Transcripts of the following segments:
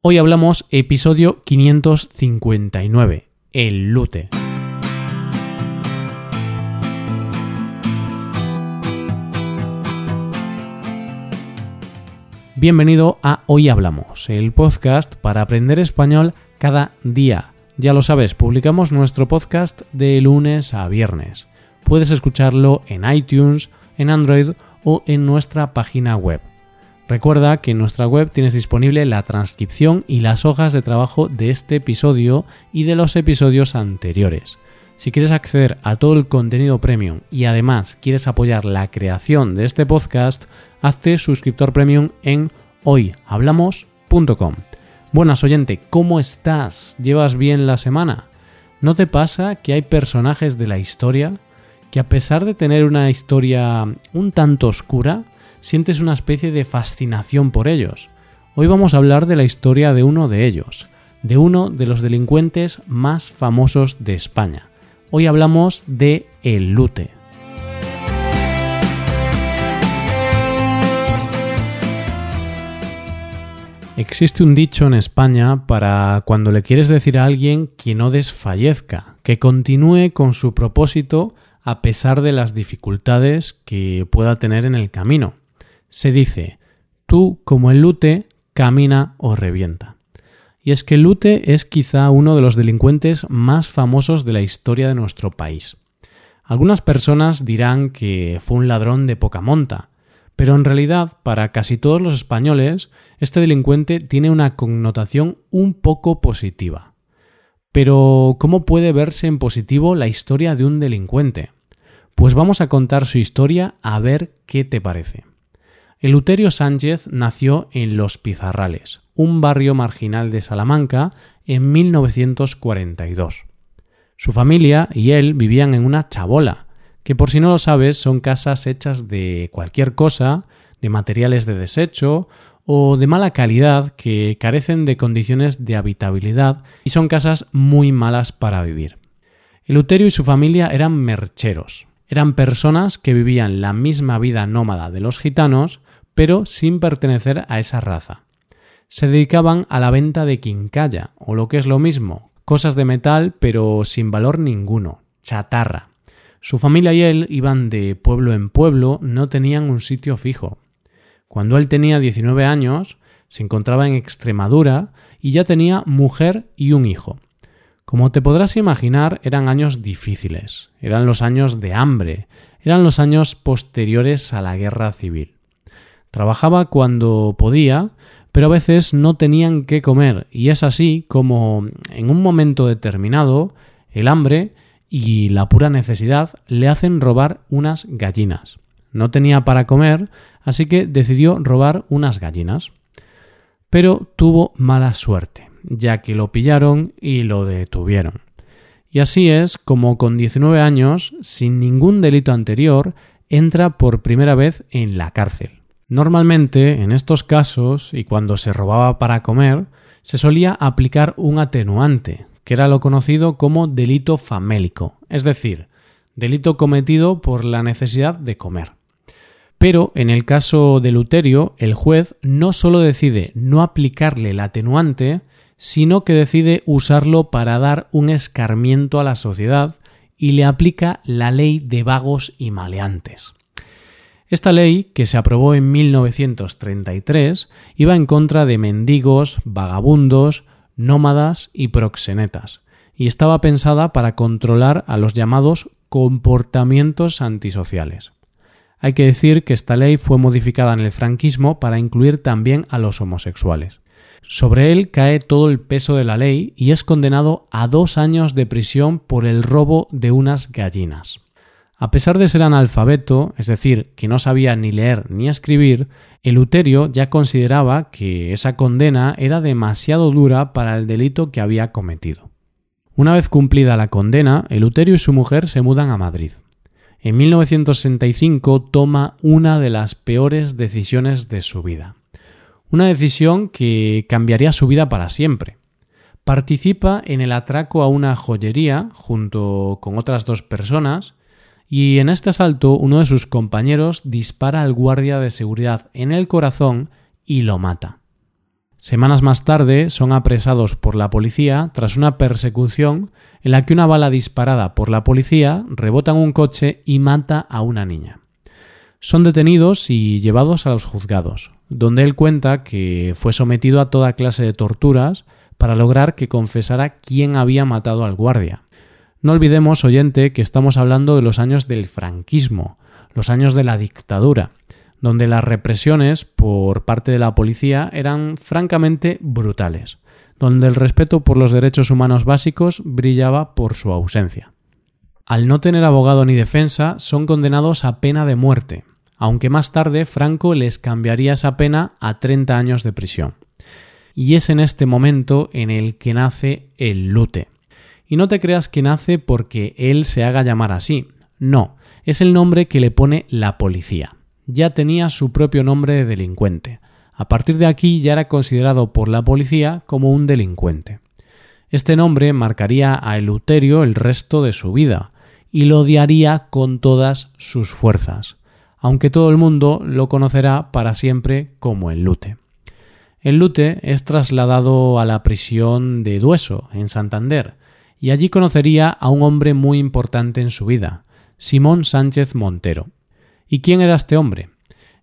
Hoy hablamos episodio 559, el lute. Bienvenido a Hoy Hablamos, el podcast para aprender español cada día. Ya lo sabes, publicamos nuestro podcast de lunes a viernes. Puedes escucharlo en iTunes, en Android o en nuestra página web Recuerda que en nuestra web tienes disponible la transcripción y las hojas de trabajo de este episodio y de los episodios anteriores. Si quieres acceder a todo el contenido premium y además quieres apoyar la creación de este podcast, hazte suscriptor premium en hoyhablamos.com. Buenas oyente, ¿cómo estás? ¿Llevas bien la semana? ¿No te pasa que hay personajes de la historia que a pesar de tener una historia un tanto oscura, sientes una especie de fascinación por ellos. Hoy vamos a hablar de la historia de uno de ellos, de uno de los delincuentes más famosos de España. Hoy hablamos de El Lute. Existe un dicho en España para cuando le quieres decir a alguien que no desfallezca, que continúe con su propósito a pesar de las dificultades que pueda tener en el camino se dice, tú como el lute, camina o revienta. Y es que lute es quizá uno de los delincuentes más famosos de la historia de nuestro país. Algunas personas dirán que fue un ladrón de poca monta, pero en realidad para casi todos los españoles este delincuente tiene una connotación un poco positiva. Pero ¿cómo puede verse en positivo la historia de un delincuente? Pues vamos a contar su historia a ver qué te parece. Eluterio Sánchez nació en Los Pizarrales, un barrio marginal de Salamanca, en 1942. Su familia y él vivían en una chabola, que por si no lo sabes son casas hechas de cualquier cosa, de materiales de desecho o de mala calidad que carecen de condiciones de habitabilidad y son casas muy malas para vivir. Eluterio y su familia eran mercheros, eran personas que vivían la misma vida nómada de los gitanos, pero sin pertenecer a esa raza. Se dedicaban a la venta de quincalla, o lo que es lo mismo, cosas de metal pero sin valor ninguno, chatarra. Su familia y él iban de pueblo en pueblo, no tenían un sitio fijo. Cuando él tenía 19 años, se encontraba en Extremadura y ya tenía mujer y un hijo. Como te podrás imaginar, eran años difíciles, eran los años de hambre, eran los años posteriores a la guerra civil. Trabajaba cuando podía, pero a veces no tenían qué comer, y es así como en un momento determinado el hambre y la pura necesidad le hacen robar unas gallinas. No tenía para comer, así que decidió robar unas gallinas. Pero tuvo mala suerte, ya que lo pillaron y lo detuvieron. Y así es como con 19 años, sin ningún delito anterior, entra por primera vez en la cárcel. Normalmente, en estos casos, y cuando se robaba para comer, se solía aplicar un atenuante, que era lo conocido como delito famélico, es decir, delito cometido por la necesidad de comer. Pero en el caso de Luterio, el juez no solo decide no aplicarle el atenuante, sino que decide usarlo para dar un escarmiento a la sociedad y le aplica la ley de vagos y maleantes. Esta ley, que se aprobó en 1933, iba en contra de mendigos, vagabundos, nómadas y proxenetas, y estaba pensada para controlar a los llamados comportamientos antisociales. Hay que decir que esta ley fue modificada en el franquismo para incluir también a los homosexuales. Sobre él cae todo el peso de la ley y es condenado a dos años de prisión por el robo de unas gallinas. A pesar de ser analfabeto, es decir, que no sabía ni leer ni escribir, Eluterio ya consideraba que esa condena era demasiado dura para el delito que había cometido. Una vez cumplida la condena, Eluterio y su mujer se mudan a Madrid. En 1965 toma una de las peores decisiones de su vida. Una decisión que cambiaría su vida para siempre. Participa en el atraco a una joyería junto con otras dos personas y en este asalto uno de sus compañeros dispara al guardia de seguridad en el corazón y lo mata. Semanas más tarde son apresados por la policía tras una persecución en la que una bala disparada por la policía rebota en un coche y mata a una niña. Son detenidos y llevados a los juzgados, donde él cuenta que fue sometido a toda clase de torturas para lograr que confesara quién había matado al guardia. No olvidemos, oyente, que estamos hablando de los años del franquismo, los años de la dictadura, donde las represiones por parte de la policía eran francamente brutales, donde el respeto por los derechos humanos básicos brillaba por su ausencia. Al no tener abogado ni defensa, son condenados a pena de muerte, aunque más tarde Franco les cambiaría esa pena a 30 años de prisión. Y es en este momento en el que nace el Lute. Y no te creas que nace porque él se haga llamar así, no, es el nombre que le pone la policía ya tenía su propio nombre de delincuente. A partir de aquí ya era considerado por la policía como un delincuente. Este nombre marcaría a Eleuterio el resto de su vida y lo odiaría con todas sus fuerzas, aunque todo el mundo lo conocerá para siempre como el Lute. El Lute es trasladado a la prisión de Dueso, en Santander, y allí conocería a un hombre muy importante en su vida, Simón Sánchez Montero. ¿Y quién era este hombre?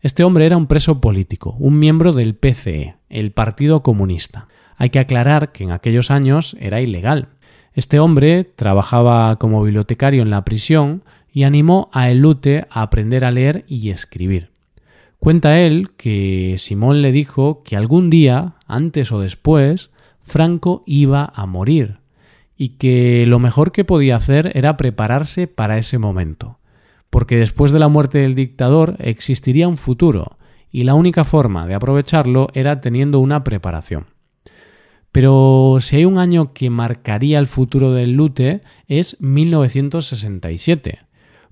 Este hombre era un preso político, un miembro del PCE, el Partido Comunista. Hay que aclarar que en aquellos años era ilegal. Este hombre trabajaba como bibliotecario en la prisión y animó a Elute a aprender a leer y escribir. Cuenta él que Simón le dijo que algún día, antes o después, Franco iba a morir y que lo mejor que podía hacer era prepararse para ese momento porque después de la muerte del dictador existiría un futuro, y la única forma de aprovecharlo era teniendo una preparación. Pero si hay un año que marcaría el futuro del Lute es 1967,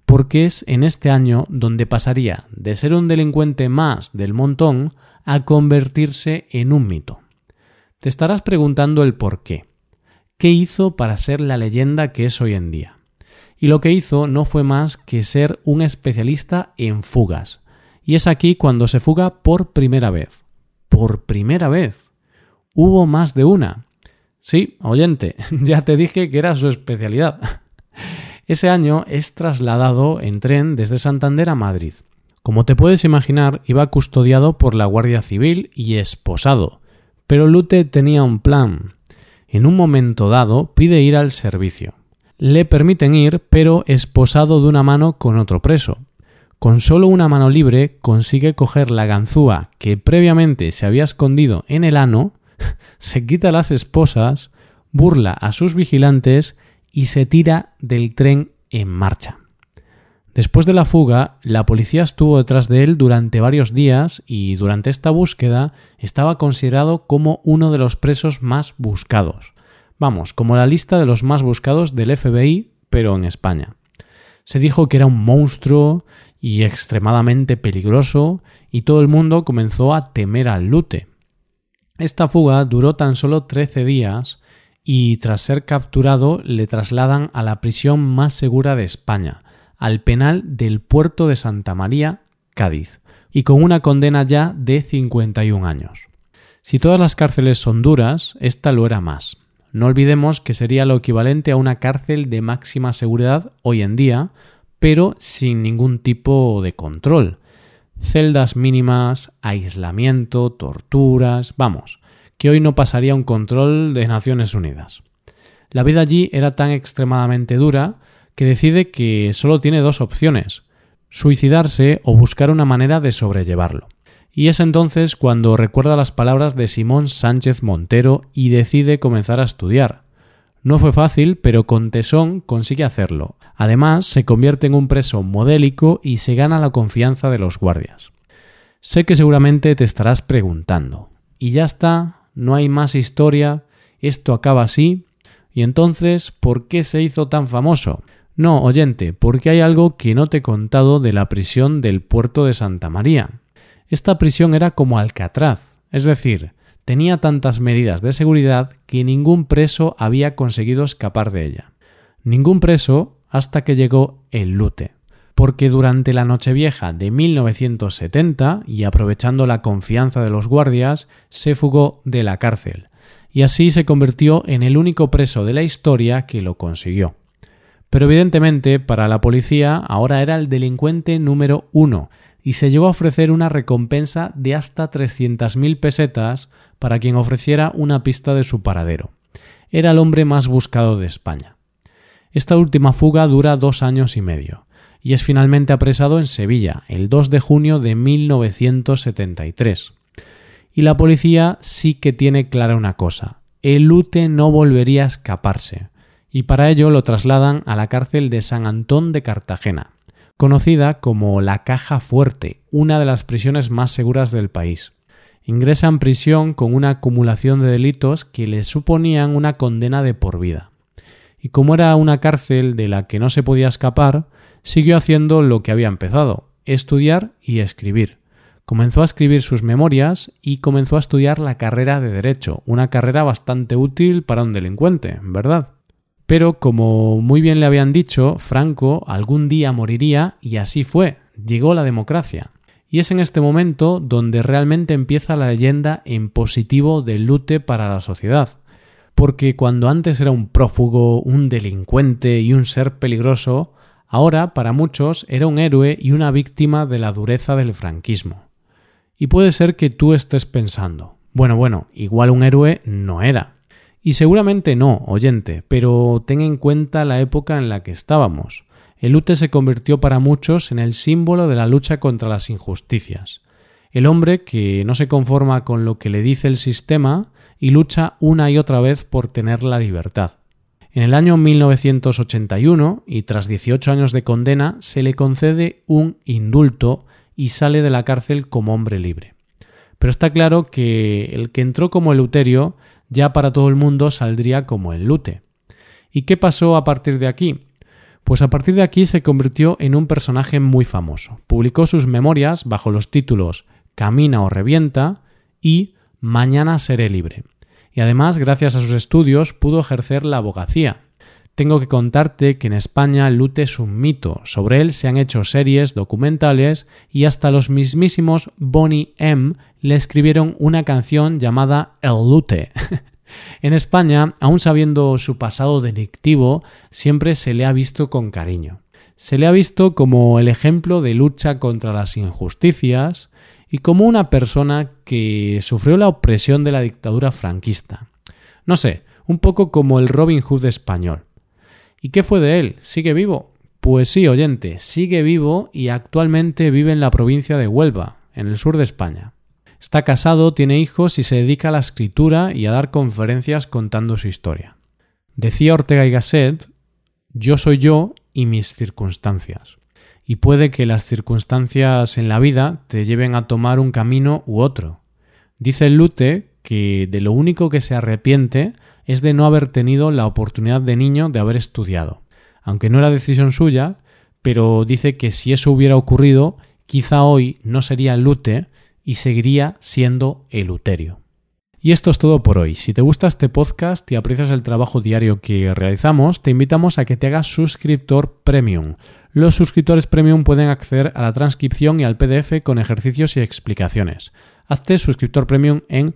porque es en este año donde pasaría de ser un delincuente más del montón a convertirse en un mito. Te estarás preguntando el por qué. ¿Qué hizo para ser la leyenda que es hoy en día? y lo que hizo no fue más que ser un especialista en fugas. Y es aquí cuando se fuga por primera vez. Por primera vez. Hubo más de una. Sí, oyente, ya te dije que era su especialidad. Ese año es trasladado en tren desde Santander a Madrid. Como te puedes imaginar, iba custodiado por la Guardia Civil y esposado. Pero Lute tenía un plan. En un momento dado pide ir al servicio le permiten ir, pero esposado de una mano con otro preso. Con solo una mano libre consigue coger la ganzúa que previamente se había escondido en el ano, se quita las esposas, burla a sus vigilantes y se tira del tren en marcha. Después de la fuga, la policía estuvo detrás de él durante varios días y durante esta búsqueda estaba considerado como uno de los presos más buscados. Vamos, como la lista de los más buscados del FBI, pero en España. Se dijo que era un monstruo y extremadamente peligroso, y todo el mundo comenzó a temer al lute. Esta fuga duró tan solo 13 días y tras ser capturado le trasladan a la prisión más segura de España, al penal del puerto de Santa María, Cádiz, y con una condena ya de 51 años. Si todas las cárceles son duras, esta lo era más. No olvidemos que sería lo equivalente a una cárcel de máxima seguridad hoy en día, pero sin ningún tipo de control. Celdas mínimas, aislamiento, torturas, vamos, que hoy no pasaría un control de Naciones Unidas. La vida allí era tan extremadamente dura que decide que solo tiene dos opciones, suicidarse o buscar una manera de sobrellevarlo. Y es entonces cuando recuerda las palabras de Simón Sánchez Montero y decide comenzar a estudiar. No fue fácil, pero con tesón consigue hacerlo. Además, se convierte en un preso modélico y se gana la confianza de los guardias. Sé que seguramente te estarás preguntando, ¿y ya está? ¿No hay más historia? ¿Esto acaba así? ¿Y entonces por qué se hizo tan famoso? No, oyente, porque hay algo que no te he contado de la prisión del puerto de Santa María. Esta prisión era como Alcatraz, es decir, tenía tantas medidas de seguridad que ningún preso había conseguido escapar de ella. Ningún preso hasta que llegó el Lute. porque durante la Nochevieja de 1970, y aprovechando la confianza de los guardias, se fugó de la cárcel, y así se convirtió en el único preso de la historia que lo consiguió. Pero evidentemente para la policía ahora era el delincuente número uno, y se llegó a ofrecer una recompensa de hasta 300.000 pesetas para quien ofreciera una pista de su paradero. Era el hombre más buscado de España. Esta última fuga dura dos años y medio, y es finalmente apresado en Sevilla el 2 de junio de 1973. Y la policía sí que tiene clara una cosa, el Lute no volvería a escaparse, y para ello lo trasladan a la cárcel de San Antón de Cartagena, conocida como la Caja Fuerte, una de las prisiones más seguras del país. Ingresa en prisión con una acumulación de delitos que le suponían una condena de por vida. Y como era una cárcel de la que no se podía escapar, siguió haciendo lo que había empezado, estudiar y escribir. Comenzó a escribir sus memorias y comenzó a estudiar la carrera de Derecho, una carrera bastante útil para un delincuente, ¿verdad? Pero como muy bien le habían dicho, Franco algún día moriría y así fue, llegó la democracia. Y es en este momento donde realmente empieza la leyenda en positivo del Lute para la sociedad. Porque cuando antes era un prófugo, un delincuente y un ser peligroso, Ahora, para muchos, era un héroe y una víctima de la dureza del franquismo. Y puede ser que tú estés pensando, bueno, bueno, igual un héroe no era. Y seguramente no, oyente, pero ten en cuenta la época en la que estábamos. El UTE se convirtió para muchos en el símbolo de la lucha contra las injusticias. El hombre que no se conforma con lo que le dice el sistema y lucha una y otra vez por tener la libertad. En el año 1981, y tras 18 años de condena, se le concede un indulto y sale de la cárcel como hombre libre. Pero está claro que el que entró como Eleuterio ya para todo el mundo saldría como el Lute. ¿Y qué pasó a partir de aquí? Pues a partir de aquí se convirtió en un personaje muy famoso. Publicó sus memorias bajo los títulos Camina o revienta y Mañana seré libre y además, gracias a sus estudios, pudo ejercer la abogacía. Tengo que contarte que en España Lute es un mito. Sobre él se han hecho series, documentales y hasta los mismísimos Bonnie M le escribieron una canción llamada El Lute. en España, aun sabiendo su pasado delictivo, siempre se le ha visto con cariño. Se le ha visto como el ejemplo de lucha contra las injusticias, y como una persona que sufrió la opresión de la dictadura franquista. No sé, un poco como el Robin Hood español. ¿Y qué fue de él? ¿Sigue vivo? Pues sí, oyente, sigue vivo y actualmente vive en la provincia de Huelva, en el sur de España. Está casado, tiene hijos y se dedica a la escritura y a dar conferencias contando su historia. Decía Ortega y Gasset, yo soy yo y mis circunstancias y puede que las circunstancias en la vida te lleven a tomar un camino u otro. Dice Lute que de lo único que se arrepiente es de no haber tenido la oportunidad de niño de haber estudiado. Aunque no era decisión suya, pero dice que si eso hubiera ocurrido, quizá hoy no sería Lute y seguiría siendo Eluterio. Y esto es todo por hoy. Si te gusta este podcast y aprecias el trabajo diario que realizamos, te invitamos a que te hagas suscriptor premium. Los suscriptores premium pueden acceder a la transcripción y al PDF con ejercicios y explicaciones. Hazte suscriptor premium en